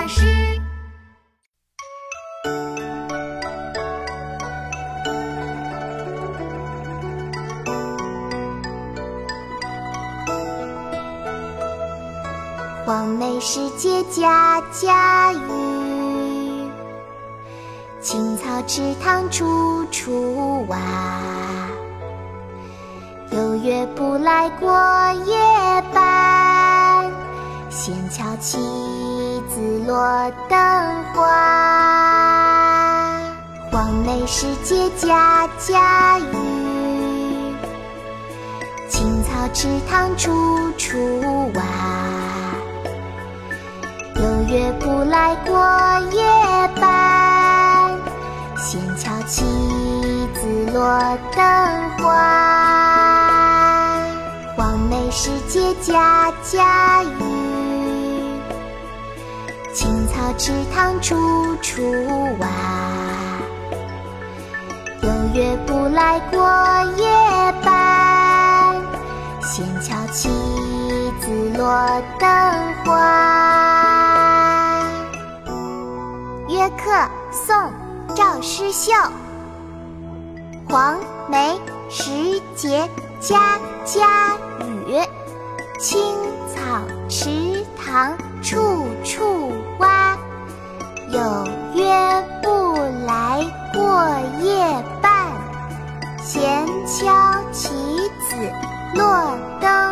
老师。黄梅时节家家雨，青草池塘处处蛙。有月不来过夜半，闲敲棋子落灯花。黄梅时节家家雨，青草池塘处处蛙。有月不来过夜半，闲敲棋子落灯花。黄梅时节家家雨，青草池塘处处蛙。有月不来过夜半，闲敲棋子落灯花。约客宋·赵师秀。黄梅时节家家雨，青草池塘处处。有约不来过夜半，闲敲棋子落灯